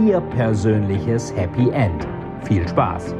Ihr persönliches Happy End. Viel Spaß!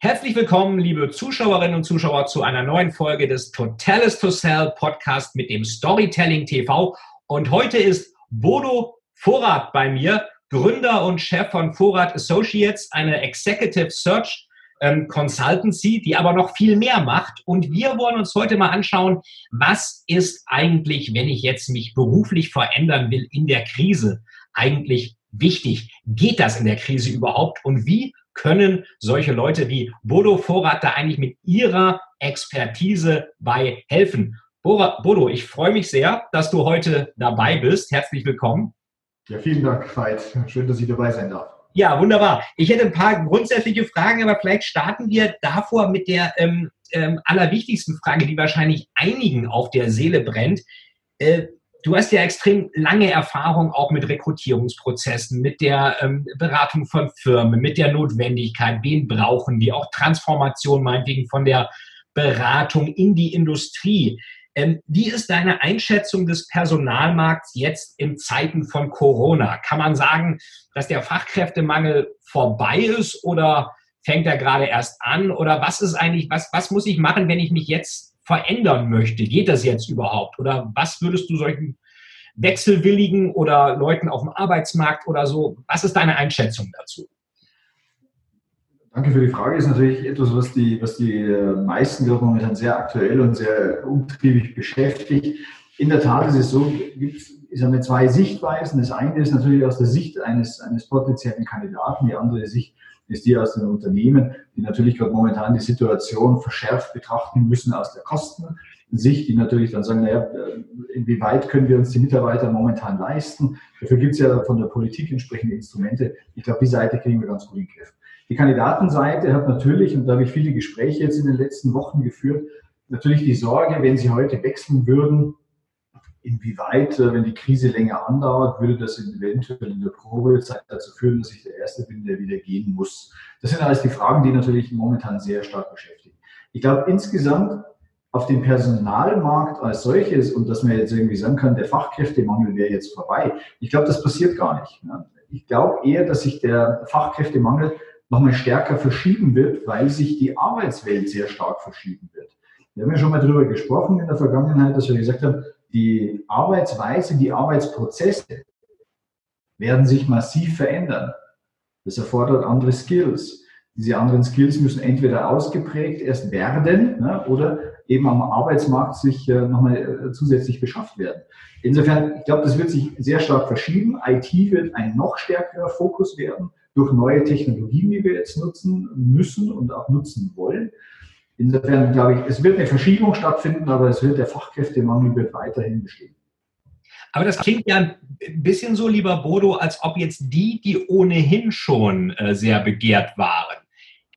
Herzlich willkommen, liebe Zuschauerinnen und Zuschauer, zu einer neuen Folge des Totalis to Sell Podcast mit dem Storytelling TV. Und heute ist Bodo Vorrat bei mir, Gründer und Chef von Vorrat Associates, eine Executive Search ähm, Consultancy, die aber noch viel mehr macht. Und wir wollen uns heute mal anschauen, was ist eigentlich, wenn ich jetzt mich beruflich verändern will in der Krise, eigentlich wichtig? Geht das in der Krise überhaupt? Und wie können solche Leute wie Bodo Vorrat da eigentlich mit ihrer Expertise bei helfen? Bodo, ich freue mich sehr, dass du heute dabei bist. Herzlich willkommen. Ja, vielen Dank, Veit. Schön, dass ich dabei sein darf. Ja, wunderbar. Ich hätte ein paar grundsätzliche Fragen, aber vielleicht starten wir davor mit der ähm, ähm, allerwichtigsten Frage, die wahrscheinlich einigen auf der Seele brennt. Äh, Du hast ja extrem lange Erfahrung auch mit Rekrutierungsprozessen, mit der ähm, Beratung von Firmen, mit der Notwendigkeit, wen brauchen die, auch Transformation meinetwegen von der Beratung in die Industrie. Ähm, wie ist deine Einschätzung des Personalmarkts jetzt in Zeiten von Corona? Kann man sagen, dass der Fachkräftemangel vorbei ist oder fängt er gerade erst an? Oder was ist eigentlich, was, was muss ich machen, wenn ich mich jetzt verändern möchte. Geht das jetzt überhaupt? Oder was würdest du solchen Wechselwilligen oder Leuten auf dem Arbeitsmarkt oder so, was ist deine Einschätzung dazu? Danke für die Frage. Ist natürlich etwas, was die, was die äh, meisten, ich, momentan sehr aktuell und sehr umtriebig beschäftigt. In der Tat ist es so, gibt es eine zwei Sichtweisen. Das eine ist natürlich aus der Sicht eines, eines potenziellen Kandidaten, die andere Sicht ist die aus den Unternehmen, die natürlich gerade momentan die Situation verschärft betrachten müssen aus der Kostensicht, die natürlich dann sagen, naja, inwieweit können wir uns die Mitarbeiter momentan leisten? Dafür gibt es ja von der Politik entsprechende Instrumente. Ich glaube, die Seite kriegen wir ganz gut in den Griff. Die Kandidatenseite hat natürlich, und da habe ich viele Gespräche jetzt in den letzten Wochen geführt, natürlich die Sorge, wenn sie heute wechseln würden, inwieweit, äh, wenn die Krise länger andauert, würde das eventuell in der Probezeit dazu führen, dass ich der Erste bin, der wieder gehen muss? Das sind alles die Fragen, die natürlich momentan sehr stark beschäftigen. Ich glaube, insgesamt auf dem Personalmarkt als solches und dass man jetzt irgendwie sagen kann, der Fachkräftemangel wäre jetzt vorbei. Ich glaube, das passiert gar nicht. Ich glaube eher, dass sich der Fachkräftemangel nochmal stärker verschieben wird, weil sich die Arbeitswelt sehr stark verschieben wird. Wir haben ja schon mal darüber gesprochen in der Vergangenheit, dass wir gesagt haben, die Arbeitsweise, die Arbeitsprozesse werden sich massiv verändern. Das erfordert andere Skills. Diese anderen Skills müssen entweder ausgeprägt erst werden ne, oder eben am Arbeitsmarkt sich äh, nochmal äh, zusätzlich beschafft werden. Insofern, ich glaube, das wird sich sehr stark verschieben. IT wird ein noch stärkerer Fokus werden durch neue Technologien, die wir jetzt nutzen müssen und auch nutzen wollen. Insofern glaube ich, es wird eine Verschiebung stattfinden, aber es wird der Fachkräftemangel wird weiterhin bestehen. Aber das klingt ja ein bisschen so, lieber Bodo, als ob jetzt die, die ohnehin schon äh, sehr begehrt waren,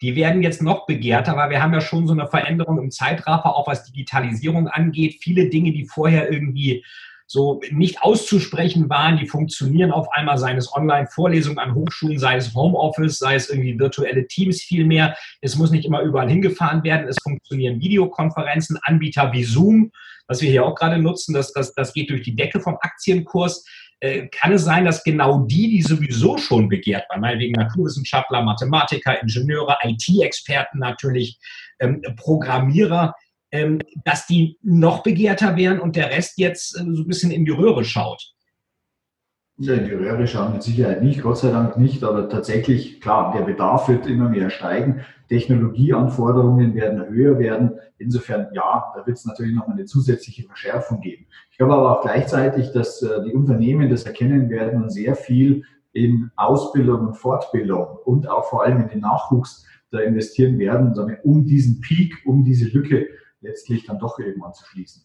die werden jetzt noch begehrter, weil wir haben ja schon so eine Veränderung im Zeitraffer, auch was Digitalisierung angeht. Viele Dinge, die vorher irgendwie so nicht auszusprechen waren, die funktionieren auf einmal, seien es Online-Vorlesungen an Hochschulen, sei es Homeoffice, sei es irgendwie virtuelle Teams viel mehr. Es muss nicht immer überall hingefahren werden. Es funktionieren Videokonferenzen, Anbieter wie Zoom, was wir hier auch gerade nutzen, das, das, das geht durch die Decke vom Aktienkurs. Äh, kann es sein, dass genau die, die sowieso schon begehrt waren, meinetwegen Naturwissenschaftler, Mathematiker, Ingenieure, IT-Experten natürlich, ähm, Programmierer, ähm, dass die noch begehrter wären und der Rest jetzt äh, so ein bisschen in die Röhre schaut? Ja, in die Röhre schauen mit Sicherheit nicht, Gott sei Dank nicht, aber tatsächlich, klar, der Bedarf wird immer mehr steigen. Technologieanforderungen werden höher werden. Insofern, ja, da wird es natürlich noch eine zusätzliche Verschärfung geben. Ich glaube aber auch gleichzeitig, dass äh, die Unternehmen das erkennen werden und sehr viel in Ausbildung und Fortbildung und auch vor allem in den Nachwuchs da investieren werden, um diesen Peak, um diese Lücke letztlich dann doch irgendwann zu schließen.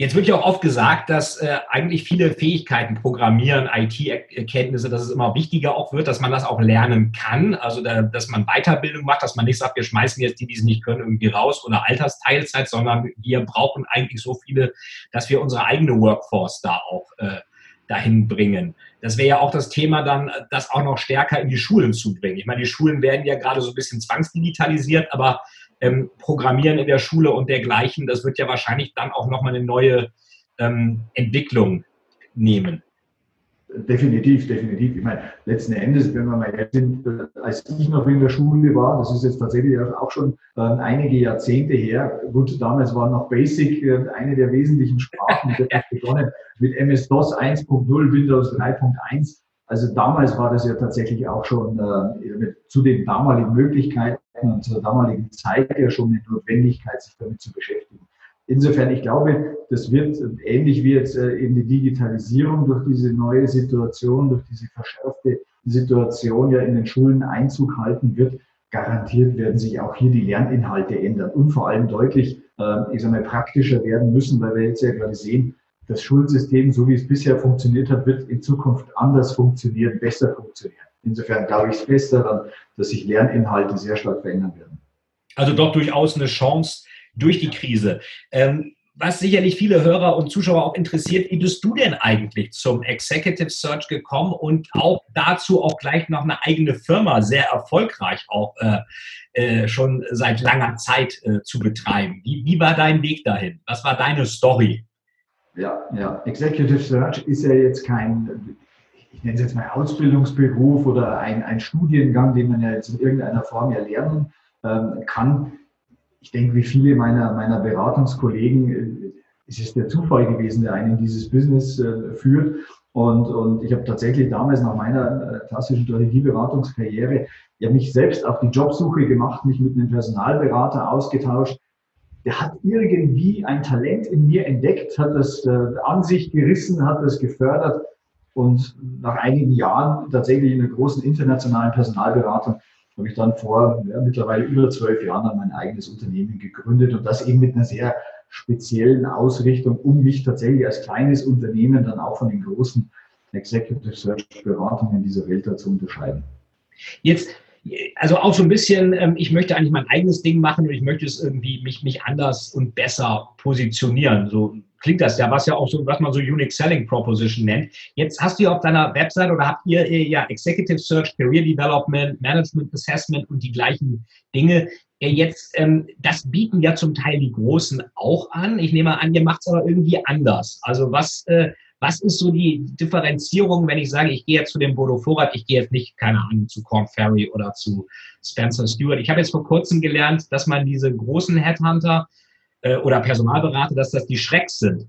Jetzt wird ja auch oft gesagt, dass äh, eigentlich viele Fähigkeiten, Programmieren, IT-Erkenntnisse, dass es immer wichtiger auch wird, dass man das auch lernen kann. Also, da, dass man Weiterbildung macht, dass man nicht sagt, wir schmeißen jetzt die, die es nicht können, irgendwie raus oder Altersteilzeit, sondern wir brauchen eigentlich so viele, dass wir unsere eigene Workforce da auch äh, dahin bringen. Das wäre ja auch das Thema dann, das auch noch stärker in die Schulen zu bringen. Ich meine, die Schulen werden ja gerade so ein bisschen zwangsdigitalisiert, aber ähm, Programmieren in der Schule und dergleichen, das wird ja wahrscheinlich dann auch nochmal eine neue ähm, Entwicklung nehmen. Definitiv, definitiv. Ich meine, letzten Endes, wenn wir mal jetzt sind, als ich noch in der Schule war, das ist jetzt tatsächlich auch schon äh, einige Jahrzehnte her, gut, damals war noch Basic äh, eine der wesentlichen Sprachen, die hat begonnen mit MS-DOS 1.0, Windows 3.1. Also damals war das ja tatsächlich auch schon äh, zu den damaligen Möglichkeiten und zur damaligen Zeit ja schon eine Notwendigkeit, sich damit zu beschäftigen. Insofern, ich glaube, das wird ähnlich wie jetzt äh, in die Digitalisierung durch diese neue Situation, durch diese verschärfte Situation ja in den Schulen Einzug halten wird, garantiert werden sich auch hier die Lerninhalte ändern und vor allem deutlich, äh, ich sage mal, praktischer werden müssen, weil wir jetzt ja gerade sehen, das Schulsystem, so wie es bisher funktioniert hat, wird in Zukunft anders funktionieren, besser funktionieren. Insofern glaube ich fest daran, dass sich Lerninhalte sehr stark verändern werden. Also doch durchaus eine Chance durch die Krise. Ähm, was sicherlich viele Hörer und Zuschauer auch interessiert, wie bist du denn eigentlich zum Executive Search gekommen und auch dazu auch gleich noch eine eigene Firma, sehr erfolgreich auch äh, äh, schon seit langer Zeit äh, zu betreiben? Wie, wie war dein Weg dahin? Was war deine Story? Ja, ja. Executive Search ist ja jetzt kein, ich nenne es jetzt mal Ausbildungsberuf oder ein, ein Studiengang, den man ja jetzt in irgendeiner Form ja lernen ähm, kann. Ich denke, wie viele meiner, meiner Beratungskollegen äh, ist es der Zufall gewesen, der einen in dieses Business äh, führt. Und, und ich habe tatsächlich damals nach meiner äh, klassischen Strategieberatungskarriere ja mich selbst auf die Jobsuche gemacht, mich mit einem Personalberater ausgetauscht, der hat irgendwie ein Talent in mir entdeckt, hat das äh, an sich gerissen, hat das gefördert und nach einigen Jahren tatsächlich in einer großen internationalen Personalberatung habe ich dann vor ja, mittlerweile über zwölf Jahren dann mein eigenes Unternehmen gegründet und das eben mit einer sehr speziellen Ausrichtung, um mich tatsächlich als kleines Unternehmen dann auch von den großen Executive Search Beratungen dieser Welt zu unterscheiden. Jetzt also auch so ein bisschen, ähm, ich möchte eigentlich mein eigenes Ding machen und ich möchte es irgendwie mich, mich anders und besser positionieren. So klingt das ja, was ja auch so, was man so Unique Selling Proposition nennt. Jetzt hast du ja auf deiner Website oder habt ihr äh, ja Executive Search, Career Development, Management Assessment und die gleichen Dinge. Jetzt, ähm, das bieten ja zum Teil die Großen auch an. Ich nehme an, ihr macht es aber irgendwie anders. Also was, äh, was ist so die Differenzierung, wenn ich sage, ich gehe jetzt zu dem Bodo Vorrat, ich gehe jetzt nicht, keine Ahnung, zu Corn Ferry oder zu Spencer Stewart. Ich habe jetzt vor kurzem gelernt, dass man diese großen Headhunter äh, oder Personalberater, dass das die Schrecks sind.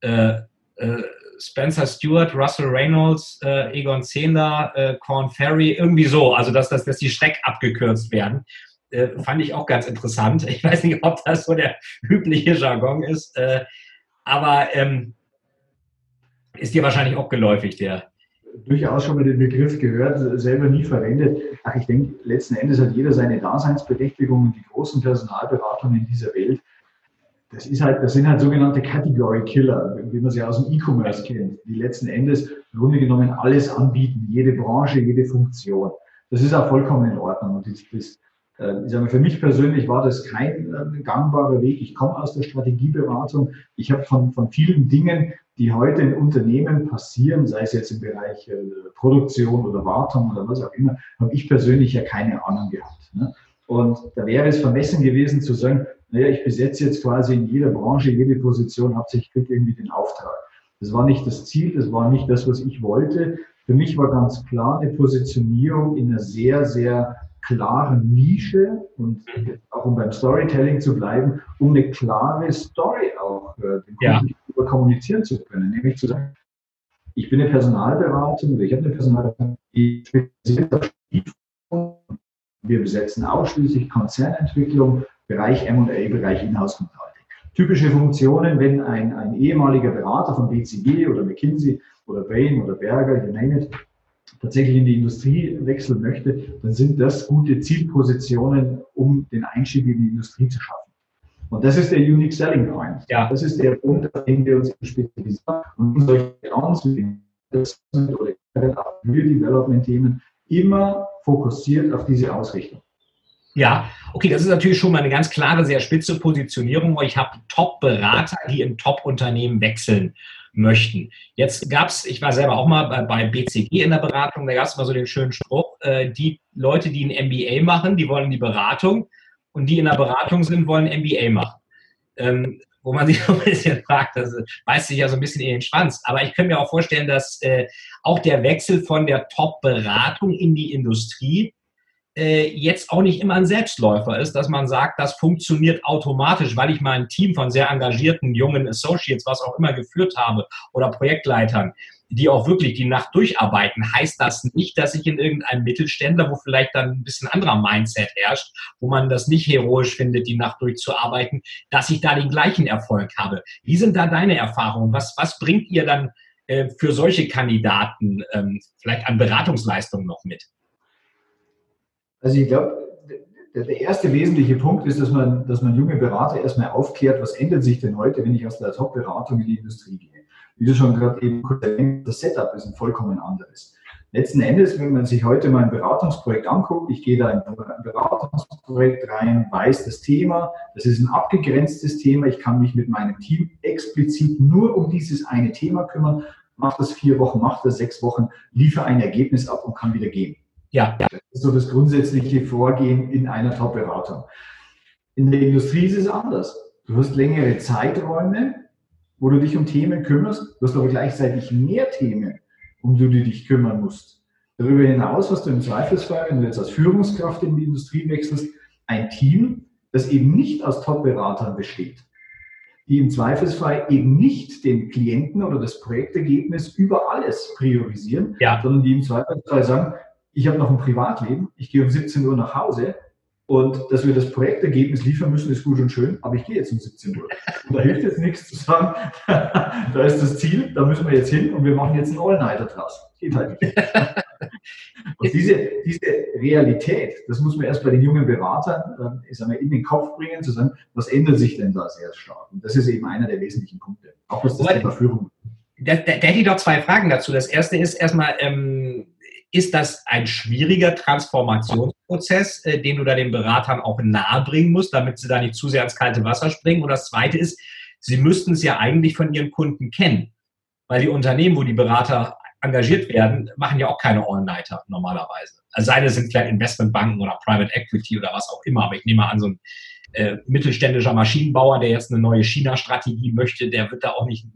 Äh, äh, Spencer Stewart, Russell Reynolds, äh, Egon Zehnder, äh, Corn Ferry, irgendwie so. Also, dass, dass, dass die Schreck abgekürzt werden. Äh, fand ich auch ganz interessant. Ich weiß nicht, ob das so der übliche Jargon ist. Äh, aber ähm, ist dir wahrscheinlich auch geläufig, der. Durchaus schon mal den Begriff gehört, selber nie verwendet. Ach, ich denke, letzten Endes hat jeder seine Daseinsberechtigung und die großen Personalberatungen dieser Welt. Das, ist halt, das sind halt sogenannte Category Killer, wie man sie aus dem E-Commerce kennt, die letzten Endes im Grunde genommen alles anbieten, jede Branche, jede Funktion. Das ist auch vollkommen in Ordnung. Und das, das, ich sage, für mich persönlich war das kein äh, gangbarer Weg. Ich komme aus der Strategieberatung. Ich habe von, von vielen Dingen die heute in Unternehmen passieren, sei es jetzt im Bereich äh, Produktion oder Wartung oder was auch immer, habe ich persönlich ja keine Ahnung gehabt. Ne? Und da wäre es vermessen gewesen zu sagen, naja, ich besetze jetzt quasi in jeder Branche, jede Position, hauptsächlich kriege irgendwie den Auftrag. Das war nicht das Ziel, das war nicht das, was ich wollte. Für mich war ganz klar eine Positionierung in einer sehr, sehr klaren Nische und auch um beim Storytelling zu bleiben, um eine klare Story auch äh, den Kunden ja darüber kommunizieren zu können, nämlich zu sagen, ich bin eine Personalberatung oder ich habe eine Personalberatung, die wir besetzen ausschließlich Konzernentwicklung, Bereich M&A, Bereich Inhouse Consulting. Typische Funktionen, wenn ein, ein ehemaliger Berater von BCG oder McKinsey oder Bain oder Berger, you name it, tatsächlich in die Industrie wechseln möchte, dann sind das gute Zielpositionen, um den Einstieg in die Industrie zu schaffen. Und das ist der Unique Selling Point. Ja. Das ist der Punkt, auf den wir uns spezialisieren. Und solche oder für Development-Themen immer fokussiert auf diese Ausrichtung. Ja, okay, das ist natürlich schon mal eine ganz klare, sehr spitze Positionierung. Ich habe Top-Berater, die in Top-Unternehmen wechseln möchten. Jetzt gab es, ich war selber auch mal bei, bei BCG in der Beratung, da gab es mal so den schönen Spruch, äh, die Leute, die ein MBA machen, die wollen die Beratung und die in der Beratung sind, wollen MBA machen. Ähm, wo man sich ein bisschen fragt, das beißt sich ja so ein bisschen in den Schwanz. Aber ich könnte mir auch vorstellen, dass äh, auch der Wechsel von der Top-Beratung in die Industrie äh, jetzt auch nicht immer ein Selbstläufer ist, dass man sagt, das funktioniert automatisch, weil ich mal ein Team von sehr engagierten jungen Associates, was auch immer geführt habe oder Projektleitern, die auch wirklich die Nacht durcharbeiten, heißt das nicht, dass ich in irgendeinem Mittelständler, wo vielleicht dann ein bisschen anderer Mindset herrscht, wo man das nicht heroisch findet, die Nacht durchzuarbeiten, dass ich da den gleichen Erfolg habe. Wie sind da deine Erfahrungen? Was, was bringt ihr dann äh, für solche Kandidaten ähm, vielleicht an Beratungsleistungen noch mit? Also ich glaube, der, erste wesentliche Punkt ist, dass man, dass man junge Berater erstmal aufklärt, was ändert sich denn heute, wenn ich aus der Top-Beratung in die Industrie gehe. Wie du schon gerade eben kurz erwähnt das Setup ist ein vollkommen anderes. Letzten Endes, wenn man sich heute mal ein Beratungsprojekt anguckt, ich gehe da in ein Beratungsprojekt rein, weiß das Thema, das ist ein abgegrenztes Thema, ich kann mich mit meinem Team explizit nur um dieses eine Thema kümmern, mache das vier Wochen, mache das sechs Wochen, liefere ein Ergebnis ab und kann wieder gehen. Ja. Das ist so das grundsätzliche Vorgehen in einer Top-Beratung. In der Industrie ist es anders. Du hast längere Zeiträume, wo du dich um Themen kümmerst. Du hast aber gleichzeitig mehr Themen, um die du dich kümmern musst. Darüber hinaus hast du im Zweifelsfall, wenn du jetzt als Führungskraft in die Industrie wechselst, ein Team, das eben nicht aus Top-Beratern besteht, die im Zweifelsfall eben nicht den Klienten oder das Projektergebnis über alles priorisieren, ja. sondern die im Zweifelsfall sagen, ich habe noch ein Privatleben, ich gehe um 17 Uhr nach Hause und dass wir das Projektergebnis liefern müssen, ist gut und schön, aber ich gehe jetzt um 17 Uhr. Und da hilft jetzt nichts zu sagen, da ist das Ziel, da müssen wir jetzt hin und wir machen jetzt einen All-Nighter draus. Geht halt nicht. Und diese, diese Realität, das muss man erst bei den jungen Beratern äh, ich sag mal, in den Kopf bringen, zu sagen, was ändert sich denn da sehr stark? Und das ist eben einer der wesentlichen Punkte. Auch was das Thema Führung. Da, da, da hätte ich doch zwei Fragen dazu. Das erste ist erstmal, ähm, ist das ein schwieriger Transformationsprozess, äh, den du da den Beratern auch nahebringen musst, damit sie da nicht zu sehr ins kalte Wasser springen? Und das Zweite ist, sie müssten es ja eigentlich von ihren Kunden kennen, weil die Unternehmen, wo die Berater engagiert werden, machen ja auch keine All-Nighter normalerweise. Also seine sind vielleicht Investmentbanken oder Private Equity oder was auch immer, aber ich nehme an, so ein äh, mittelständischer Maschinenbauer, der jetzt eine neue China-Strategie möchte, der wird da auch nicht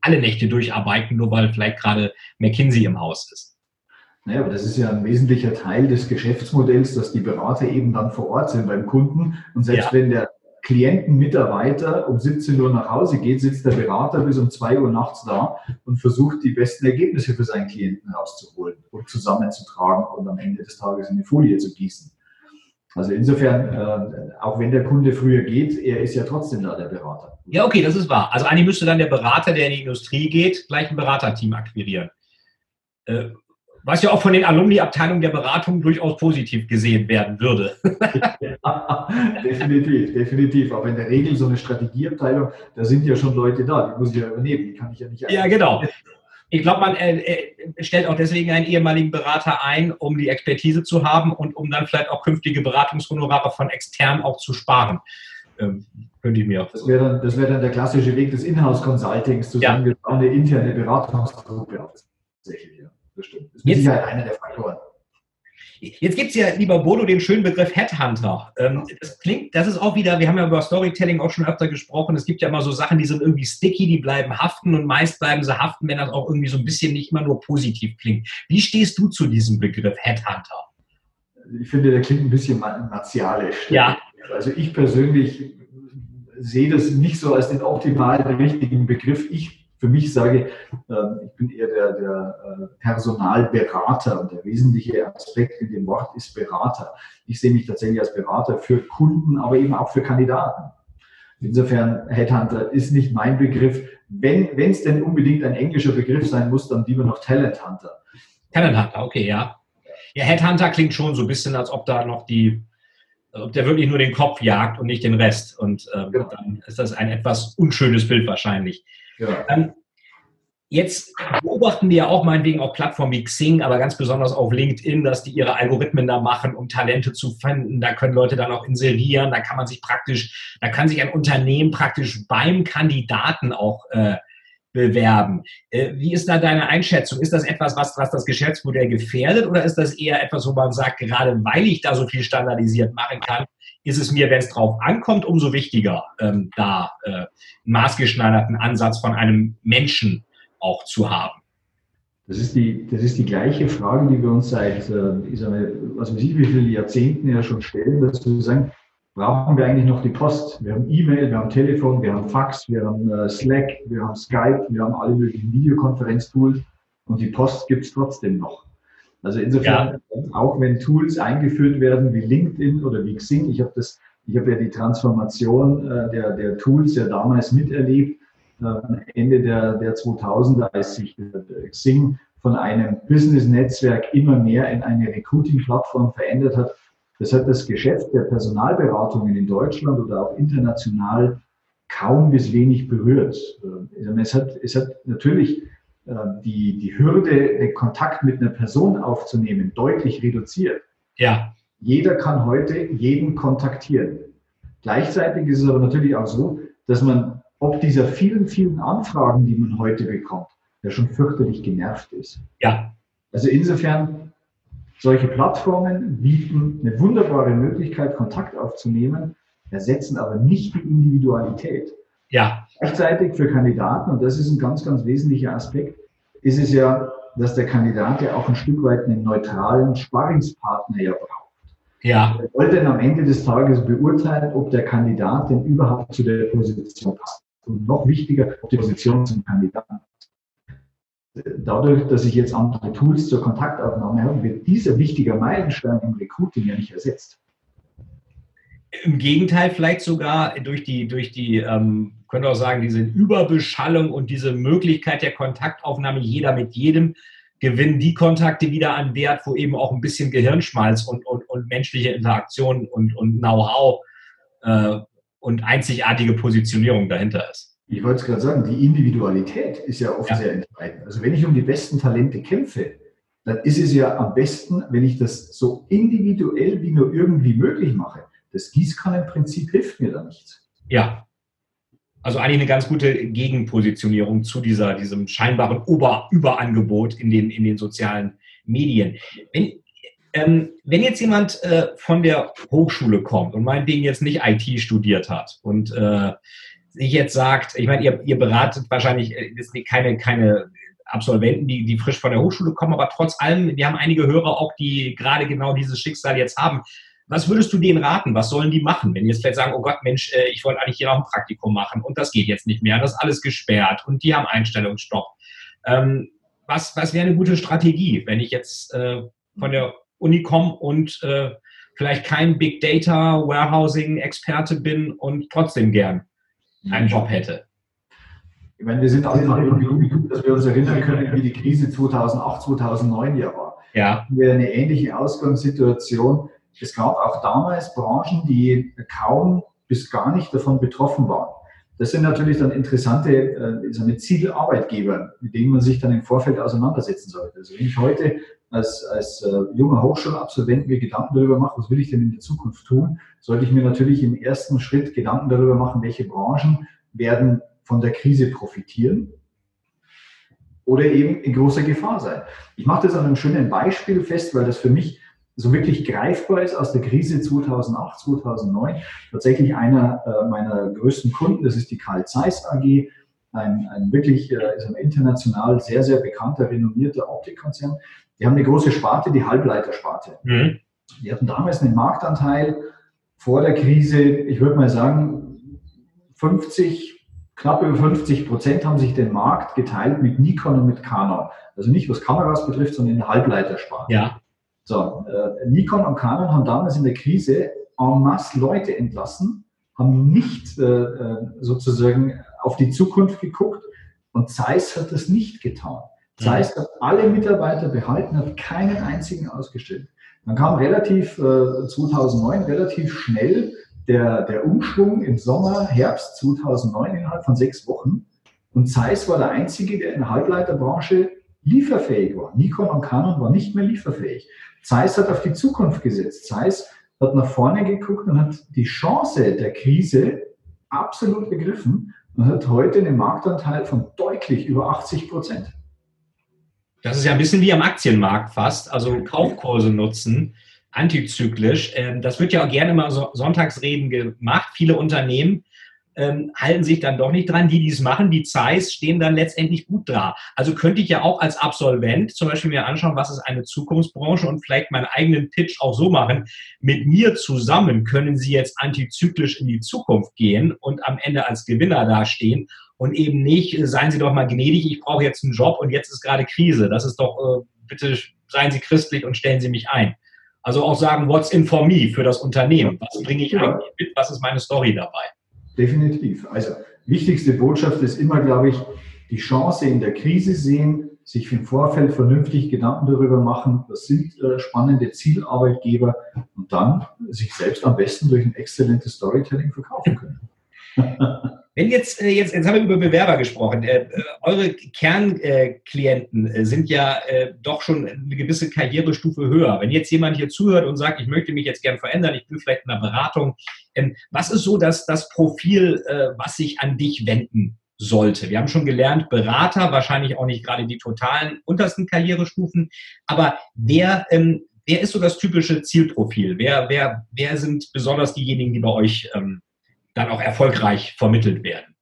alle Nächte durcharbeiten, nur weil vielleicht gerade McKinsey im Haus ist. Naja, aber das ist ja ein wesentlicher Teil des Geschäftsmodells, dass die Berater eben dann vor Ort sind beim Kunden. Und selbst ja. wenn der Klientenmitarbeiter um 17 Uhr nach Hause geht, sitzt der Berater bis um 2 Uhr nachts da und versucht, die besten Ergebnisse für seinen Klienten rauszuholen und zusammenzutragen und am Ende des Tages in eine Folie zu gießen. Also insofern, äh, auch wenn der Kunde früher geht, er ist ja trotzdem da, der Berater. Ja, okay, das ist wahr. Also eigentlich müsste dann der Berater, der in die Industrie geht, gleich ein Beraterteam akquirieren. Äh, was ja auch von den Alumni-Abteilungen der Beratung durchaus positiv gesehen werden würde. ja, definitiv, definitiv. Aber in der Regel so eine Strategieabteilung, da sind ja schon Leute da, die muss ich ja übernehmen, die kann ich ja nicht. Ja, genau. Ich glaube, man äh, äh, stellt auch deswegen einen ehemaligen Berater ein, um die Expertise zu haben und um dann vielleicht auch künftige Beratungshonorare von extern auch zu sparen. Ähm, könnte ich mir auch. Das wäre dann, wär dann der klassische Weg des Inhouse-Consultings, zu ja. sagen, wir bauen eine interne Beratungsgruppe auf. Tatsächlich das stimmt. Das ist Jetzt, einer der Faktoren. Jetzt gibt es ja, lieber Bodo, den schönen Begriff Headhunter. Ähm, das klingt, das ist auch wieder, wir haben ja über Storytelling auch schon öfter gesprochen. Es gibt ja immer so Sachen, die sind irgendwie sticky, die bleiben haften und meist bleiben sie haften, wenn das auch irgendwie so ein bisschen nicht immer nur positiv klingt. Wie stehst du zu diesem Begriff Headhunter? Ich finde, der klingt ein bisschen martialisch. Ja. Also ich persönlich sehe das nicht so als den optimalen richtigen Begriff. Ich für mich sage, ähm, ich bin eher der, der äh, Personalberater und der wesentliche Aspekt in dem Wort ist Berater. Ich sehe mich tatsächlich als Berater für Kunden, aber eben auch für Kandidaten. Insofern, Headhunter ist nicht mein Begriff. Wenn es denn unbedingt ein englischer Begriff sein muss, dann lieber noch Talent Hunter. Talent Hunter, okay, ja. Ja, Headhunter klingt schon so ein bisschen, als ob da noch die ob der wirklich nur den Kopf jagt und nicht den Rest. Und ähm, genau. dann ist das ein etwas unschönes Bild wahrscheinlich. Ja. Ähm, jetzt beobachten wir ja auch meinetwegen auf Plattformen wie Xing, aber ganz besonders auf LinkedIn, dass die ihre Algorithmen da machen, um Talente zu finden. Da können Leute dann auch inserieren. Da kann man sich praktisch, da kann sich ein Unternehmen praktisch beim Kandidaten auch äh, bewerben. Äh, wie ist da deine Einschätzung? Ist das etwas, was, was das Geschäftsmodell gefährdet oder ist das eher etwas, wo man sagt, gerade weil ich da so viel standardisiert machen kann, ist es mir, wenn es drauf ankommt, umso wichtiger, ähm, da äh, einen maßgeschneiderten Ansatz von einem Menschen auch zu haben? Das ist die, das ist die gleiche Frage, die wir uns seit, äh, ich sag mal, was weiß ich, wie viele Jahrzehnten ja schon stellen, dass wir sagen, brauchen wir eigentlich noch die Post. Wir haben E-Mail, wir haben Telefon, wir haben Fax, wir haben äh, Slack, wir haben Skype, wir haben alle möglichen Videokonferenztools und die Post gibt es trotzdem noch. Also insofern, ja. auch wenn Tools eingeführt werden wie LinkedIn oder wie Xing, ich habe das, ich habe ja die Transformation äh, der, der Tools ja damals miterlebt, äh, Ende der, der 2000er, als sich äh, Xing von einem Business-Netzwerk immer mehr in eine Recruiting-Plattform verändert hat, das hat das Geschäft der Personalberatungen in Deutschland oder auch international kaum bis wenig berührt. Äh, es hat, es hat natürlich die, die Hürde, den Kontakt mit einer Person aufzunehmen, deutlich reduziert. Ja. Jeder kann heute jeden kontaktieren. Gleichzeitig ist es aber natürlich auch so, dass man ob dieser vielen, vielen Anfragen, die man heute bekommt, ja schon fürchterlich genervt ist. Ja. Also insofern solche Plattformen bieten eine wunderbare Möglichkeit, Kontakt aufzunehmen, ersetzen aber nicht die Individualität. Ja. Gleichzeitig für Kandidaten, und das ist ein ganz, ganz wesentlicher Aspekt, ist es ja, dass der Kandidat ja auch ein Stück weit einen neutralen Sparringspartner ja braucht. Ja. Er wollte dann am Ende des Tages beurteilen, ob der Kandidat denn überhaupt zu der Position passt. Und noch wichtiger, ob die Position zum Kandidaten dadurch, dass ich jetzt andere Tools zur Kontaktaufnahme habe, wird dieser wichtige Meilenstein im Recruiting ja nicht ersetzt. Im Gegenteil, vielleicht sogar durch die, durch die ähm, könnte auch sagen, diese Überbeschallung und diese Möglichkeit der Kontaktaufnahme, jeder mit jedem, gewinnen die Kontakte wieder an Wert, wo eben auch ein bisschen Gehirnschmalz und, und, und menschliche Interaktion und, und Know-how äh, und einzigartige Positionierung dahinter ist. Ich wollte es gerade sagen, die Individualität ist ja oft ja. sehr entscheidend. Also wenn ich um die besten Talente kämpfe, dann ist es ja am besten, wenn ich das so individuell wie nur irgendwie möglich mache. Das Gießkannenprinzip hilft mir da nichts. Ja. Also eigentlich eine ganz gute Gegenpositionierung zu dieser, diesem scheinbaren Ober Überangebot in den, in den sozialen Medien. Wenn, ähm, wenn jetzt jemand äh, von der Hochschule kommt und meinetwegen jetzt nicht IT studiert hat und äh, sich jetzt sagt, ich meine, ihr, ihr beratet wahrscheinlich äh, keine, keine Absolventen, die, die frisch von der Hochschule kommen, aber trotz allem, wir haben einige Hörer auch, die gerade genau dieses Schicksal jetzt haben. Was würdest du denen raten? Was sollen die machen? Wenn die jetzt vielleicht sagen, oh Gott, Mensch, äh, ich wollte eigentlich hier noch ein Praktikum machen und das geht jetzt nicht mehr, das ist alles gesperrt und die haben Einstellungsstopp. Ähm, was, was wäre eine gute Strategie, wenn ich jetzt äh, von der Uni komme und äh, vielleicht kein Big Data Warehousing Experte bin und trotzdem gern einen Job hätte. Ich meine, wir sind alle noch genug, dass wir uns erinnern können, wie die Krise 2008, 2009 ja war. Ja. Wir eine ähnliche Ausgangssituation. Es gab auch damals Branchen, die kaum bis gar nicht davon betroffen waren. Das sind natürlich dann interessante äh, Zielarbeitgeber, mit denen man sich dann im Vorfeld auseinandersetzen sollte. Also wenn ich heute als, als äh, junger Hochschulabsolvent mir Gedanken darüber mache, was will ich denn in der Zukunft tun, sollte ich mir natürlich im ersten Schritt Gedanken darüber machen, welche Branchen werden von der Krise profitieren oder eben in großer Gefahr sein. Ich mache das an einem schönen Beispiel fest, weil das für mich so wirklich greifbar ist aus der Krise 2008, 2009. Tatsächlich einer äh, meiner größten Kunden, das ist die Karl Zeiss AG, ein, ein wirklich äh, ist ein international sehr, sehr bekannter, renommierter Optikkonzern. Die haben eine große Sparte, die Halbleitersparte. Mhm. Die hatten damals einen Marktanteil vor der Krise, ich würde mal sagen, 50, knapp über 50 Prozent haben sich den Markt geteilt mit Nikon und mit Canon. Also nicht was Kameras betrifft, sondern in der Halbleitersparte. Ja. So, äh, Nikon und Canon haben damals in der Krise en masse Leute entlassen, haben nicht äh, äh sozusagen auf die Zukunft geguckt und Zeiss hat das nicht getan. Zeiss hat alle Mitarbeiter behalten, hat keinen einzigen ausgestellt. Dann kam relativ äh, 2009 relativ schnell der, der Umschwung im Sommer, Herbst 2009 innerhalb von sechs Wochen. Und Zeiss war der einzige, der in der Halbleiterbranche lieferfähig war. Nikon und Canon waren nicht mehr lieferfähig. Zeiss hat auf die Zukunft gesetzt. Zeiss hat nach vorne geguckt und hat die Chance der Krise absolut begriffen und hat heute einen Marktanteil von deutlich über 80 Prozent. Das ist ja ein bisschen wie am Aktienmarkt fast, also Kaufkurse nutzen, antizyklisch. Ähm, das wird ja auch gerne mal so Sonntagsreden gemacht. Viele Unternehmen ähm, halten sich dann doch nicht dran. Die, die es machen, die Zeiss, stehen dann letztendlich gut da. Also könnte ich ja auch als Absolvent zum Beispiel mir anschauen, was ist eine Zukunftsbranche und vielleicht meinen eigenen Pitch auch so machen. Mit mir zusammen können Sie jetzt antizyklisch in die Zukunft gehen und am Ende als Gewinner dastehen und eben nicht, äh, seien Sie doch mal gnädig, ich brauche jetzt einen Job und jetzt ist gerade Krise. Das ist doch, äh, bitte seien Sie christlich und stellen Sie mich ein. Also auch sagen, what's in for me für das Unternehmen? Was bringe ich eigentlich mit? Was ist meine Story dabei? Definitiv. Also wichtigste Botschaft ist immer, glaube ich, die Chance in der Krise sehen, sich im Vorfeld vernünftig Gedanken darüber machen, was sind äh, spannende Zielarbeitgeber und dann sich selbst am besten durch ein exzellentes Storytelling verkaufen können. Wenn jetzt, äh, jetzt, jetzt haben wir über Bewerber gesprochen. Äh, äh eure Kernklienten äh, sind ja äh, doch schon eine gewisse Karrierestufe höher. Wenn jetzt jemand hier zuhört und sagt, ich möchte mich jetzt gern verändern, ich bin vielleicht in einer Beratung, ähm, was ist so das, das Profil, äh, was sich an dich wenden sollte? Wir haben schon gelernt, Berater, wahrscheinlich auch nicht gerade die totalen untersten Karrierestufen, aber wer, ähm, wer ist so das typische Zielprofil? Wer, wer, wer sind besonders diejenigen, die bei euch ähm, dann auch erfolgreich vermittelt werden?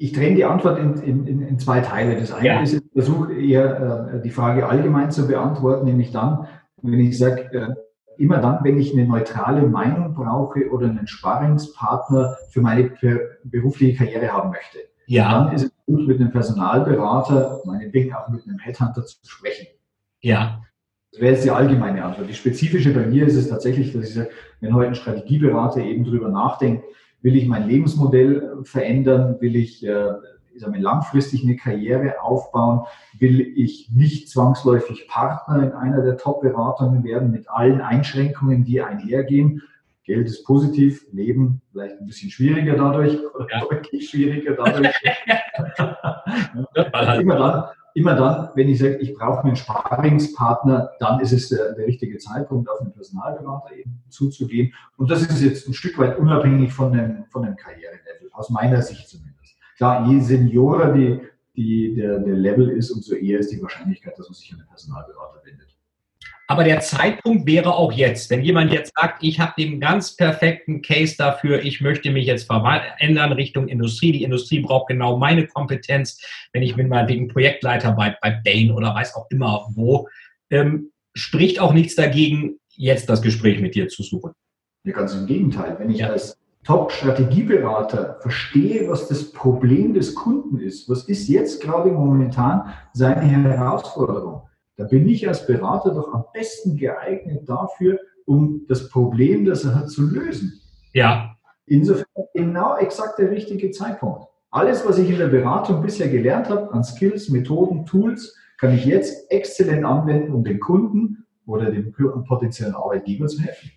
Ich trenne die Antwort in, in, in zwei Teile. Das eine ja. ist, ich versuche eher äh, die Frage allgemein zu beantworten, nämlich dann, wenn ich sage, äh, immer dann, wenn ich eine neutrale Meinung brauche oder einen Sparringspartner für meine berufliche Karriere haben möchte. Ja. Dann ist es gut, mit einem Personalberater, meinetwegen auch mit einem Headhunter zu sprechen. Ja. Das wäre jetzt die allgemeine Antwort. Die spezifische bei mir ist es tatsächlich, dass ich sage, wenn heute ein Strategieberater eben darüber nachdenkt, will ich mein Lebensmodell verändern, will ich, äh, ich sage mal, langfristig eine Karriere aufbauen, will ich nicht zwangsläufig Partner in einer der Top-Beratungen werden mit allen Einschränkungen, die einhergehen. Geld ist positiv, Leben vielleicht ein bisschen schwieriger dadurch oder ja. deutlich schwieriger dadurch. immer dann, immer dann, wenn ich sage, ich brauche einen Sparingspartner, dann ist es der, der, richtige Zeitpunkt, auf einen Personalberater eben zuzugehen. Und das ist jetzt ein Stück weit unabhängig von dem, von dem Karrierelevel, aus meiner Sicht zumindest. Klar, je seniorer die, die, der, der Level ist, umso eher ist die Wahrscheinlichkeit, dass man sich an einen Personalberater wendet. Aber der Zeitpunkt wäre auch jetzt. Wenn jemand jetzt sagt, ich habe den ganz perfekten Case dafür, ich möchte mich jetzt verändern Richtung Industrie. Die Industrie braucht genau meine Kompetenz. Wenn ich bin meinetwegen Projektleiter bei, bei Bain oder weiß auch immer wo, ähm, spricht auch nichts dagegen, jetzt das Gespräch mit dir zu suchen. Ja, ganz im Gegenteil. Wenn ich ja. als Top-Strategieberater verstehe, was das Problem des Kunden ist, was ist jetzt gerade momentan seine Herausforderung, da bin ich als Berater doch am besten geeignet dafür, um das Problem, das er hat, zu lösen. Ja. Insofern genau exakt der richtige Zeitpunkt. Alles, was ich in der Beratung bisher gelernt habe, an Skills, Methoden, Tools, kann ich jetzt exzellent anwenden, um den Kunden oder dem potenziellen Arbeitgeber zu helfen.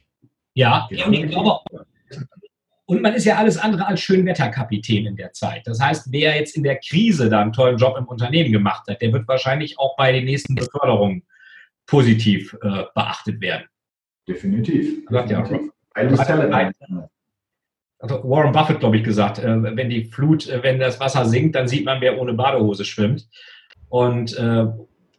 Ja, genau. und ich glaube, und man ist ja alles andere als Schönwetterkapitän in der Zeit. Das heißt, wer jetzt in der Krise da einen tollen Job im Unternehmen gemacht hat, der wird wahrscheinlich auch bei den nächsten Beförderungen positiv äh, beachtet werden. Definitiv. Ja, also Warren Buffett, glaube ich, gesagt, äh, wenn die Flut, äh, wenn das Wasser sinkt, dann sieht man, wer ohne Badehose schwimmt. Und äh,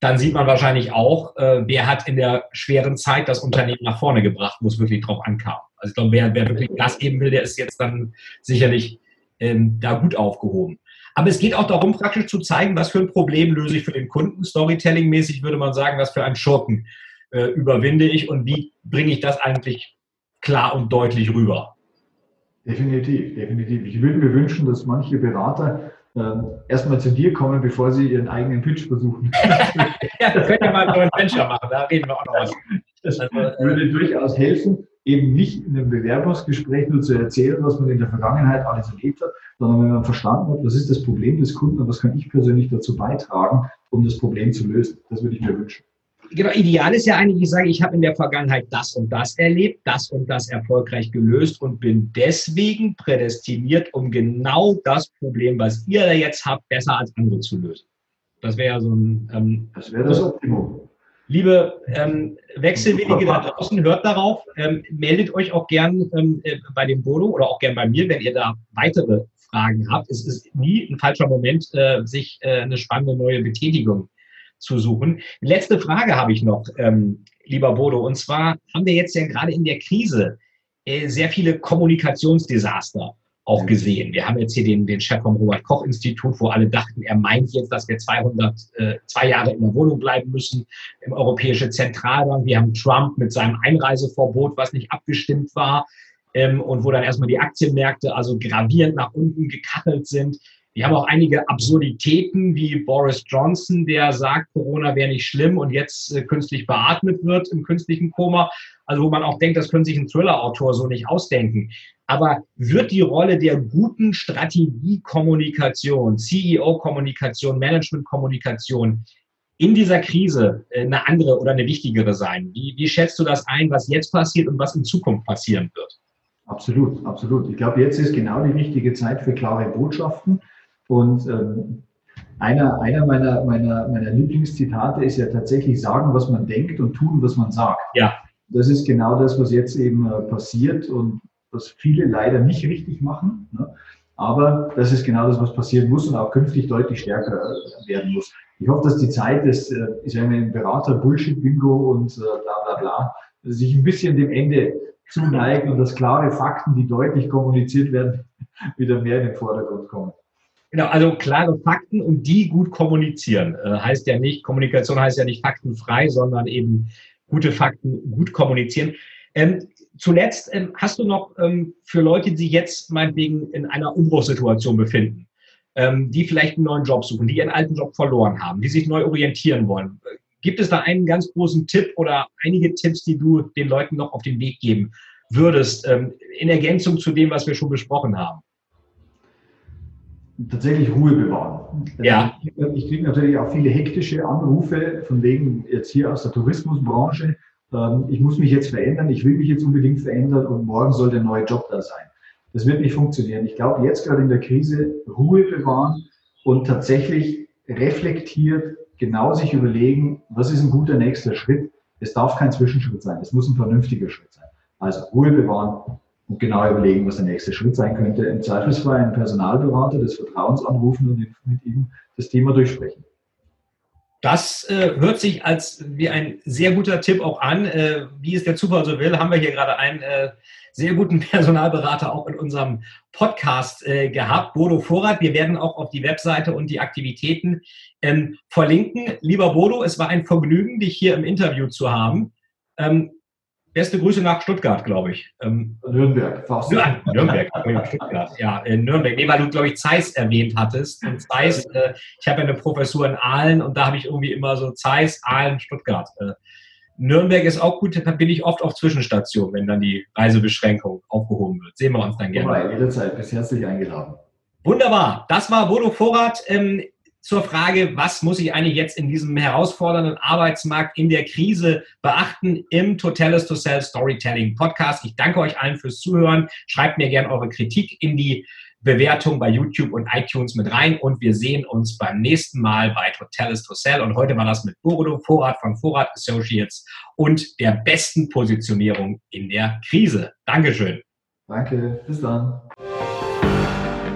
dann sieht man wahrscheinlich auch, äh, wer hat in der schweren Zeit das Unternehmen nach vorne gebracht, wo es wirklich drauf ankam. Also ich glaube, wer, wer wirklich Gas geben will, der ist jetzt dann sicherlich ähm, da gut aufgehoben. Aber es geht auch darum, praktisch zu zeigen, was für ein Problem löse ich für den Kunden. Storytelling-mäßig würde man sagen, was für einen Schurken äh, überwinde ich und wie bringe ich das eigentlich klar und deutlich rüber. Definitiv, definitiv. Ich würde mir wünschen, dass manche Berater ähm, erstmal zu dir kommen, bevor sie ihren eigenen Pitch versuchen. ja, das können wir mal ein Venture machen, da reden wir auch noch was. Das also, würde durchaus helfen, eben nicht in einem Bewerbungsgespräch nur zu erzählen, was man in der Vergangenheit alles erlebt hat, sondern wenn man verstanden hat, was ist das Problem des Kunden und was kann ich persönlich dazu beitragen, um das Problem zu lösen. Das würde ich mir wünschen. genau, ideal ist ja eigentlich, ich sage, ich habe in der Vergangenheit das und das erlebt, das und das erfolgreich gelöst und bin deswegen prädestiniert, um genau das Problem, was ihr da jetzt habt, besser als andere zu lösen. Das wäre ja so ein. Ähm, das wäre das Optimum. Liebe ähm, Wechselwillige da draußen, hört darauf, ähm, meldet euch auch gern ähm, äh, bei dem Bodo oder auch gern bei mir, wenn ihr da weitere Fragen habt. Es ist nie ein falscher Moment, äh, sich äh, eine spannende neue Betätigung zu suchen. Letzte Frage habe ich noch, ähm, lieber Bodo, und zwar haben wir jetzt ja gerade in der Krise äh, sehr viele Kommunikationsdesaster auch gesehen. Wir haben jetzt hier den, den Chef vom Robert-Koch-Institut, wo alle dachten, er meint jetzt, dass wir 200, äh, zwei Jahre in der Wohnung bleiben müssen, im Europäische Zentralbank. Wir haben Trump mit seinem Einreiseverbot, was nicht abgestimmt war, ähm, und wo dann erstmal die Aktienmärkte also gravierend nach unten gekachelt sind. Wir haben auch einige Absurditäten wie Boris Johnson, der sagt, Corona wäre nicht schlimm und jetzt äh, künstlich beatmet wird im künstlichen Koma. Also wo man auch denkt, das können sich ein Thriller-Autor so nicht ausdenken. Aber wird die Rolle der guten Strategiekommunikation, CEO-Kommunikation, Management-Kommunikation in dieser Krise äh, eine andere oder eine wichtigere sein? Wie, wie schätzt du das ein, was jetzt passiert und was in Zukunft passieren wird? Absolut, absolut. Ich glaube, jetzt ist genau die richtige Zeit für klare Botschaften und ähm, einer, einer meiner, meiner, meiner Lieblingszitate ist ja tatsächlich sagen, was man denkt und tun, was man sagt. Ja. Das ist genau das, was jetzt eben äh, passiert und was viele leider nicht richtig machen. Ne? Aber das ist genau das, was passieren muss und auch künftig deutlich stärker äh, werden muss. Ich hoffe, dass die Zeit des, äh, ich sage Berater-Bullshit-Bingo und äh, bla bla bla sich ein bisschen dem Ende zuneigt und dass klare Fakten, die deutlich kommuniziert werden, wieder mehr in den Vordergrund kommen. Genau, also klare Fakten und die gut kommunizieren. Äh, heißt ja nicht, Kommunikation heißt ja nicht faktenfrei, sondern eben gute Fakten gut kommunizieren. Ähm, zuletzt ähm, hast du noch ähm, für Leute, die jetzt meinetwegen in einer Umbruchssituation befinden, ähm, die vielleicht einen neuen Job suchen, die ihren alten Job verloren haben, die sich neu orientieren wollen. Gibt es da einen ganz großen Tipp oder einige Tipps, die du den Leuten noch auf den Weg geben würdest, ähm, in Ergänzung zu dem, was wir schon besprochen haben? tatsächlich Ruhe bewahren. Ja. Ich kriege natürlich auch viele hektische Anrufe von wegen jetzt hier aus der Tourismusbranche. Ähm, ich muss mich jetzt verändern, ich will mich jetzt unbedingt verändern und morgen soll der neue Job da sein. Das wird nicht funktionieren. Ich glaube, jetzt gerade in der Krise Ruhe bewahren und tatsächlich reflektiert genau sich überlegen, was ist ein guter nächster Schritt. Es darf kein Zwischenschritt sein, es muss ein vernünftiger Schritt sein. Also Ruhe bewahren, und genau überlegen, was der nächste Schritt sein könnte. Im Zweifelsfall einen Personalberater des Vertrauens anrufen und mit ihm das Thema durchsprechen. Das äh, hört sich als wie ein sehr guter Tipp auch an. Äh, wie es der Zufall so will, haben wir hier gerade einen äh, sehr guten Personalberater auch in unserem Podcast äh, gehabt, Bodo Vorrat. Wir werden auch auf die Webseite und die Aktivitäten ähm, verlinken. Lieber Bodo, es war ein Vergnügen, dich hier im Interview zu haben. Ähm, Beste Grüße nach Stuttgart, glaube ich. Ähm, Nürnberg, fast. Ja, Nürnberg, Stuttgart. Ja, in Nürnberg. Nee, weil du, glaube ich, Zeiss erwähnt hattest. Und Zeiss, äh, ich habe ja eine Professur in Aalen und da habe ich irgendwie immer so Zeiss, Aalen, Stuttgart. Äh, Nürnberg ist auch gut, da bin ich oft auf Zwischenstation, wenn dann die Reisebeschränkung aufgehoben wird. Sehen wir uns dann gerne. Wobei, jederzeit, bis herzlich eingeladen. Wunderbar. Das war Bodo Vorrat. Ähm, zur Frage, was muss ich eigentlich jetzt in diesem herausfordernden Arbeitsmarkt in der Krise beachten im Totalis to Sell Storytelling Podcast. Ich danke euch allen fürs Zuhören. Schreibt mir gerne eure Kritik in die Bewertung bei YouTube und iTunes mit rein und wir sehen uns beim nächsten Mal bei Totalis to Sell. Und heute war das mit Borudo Vorrat von Vorrat Associates und der besten Positionierung in der Krise. Dankeschön. Danke, bis dann.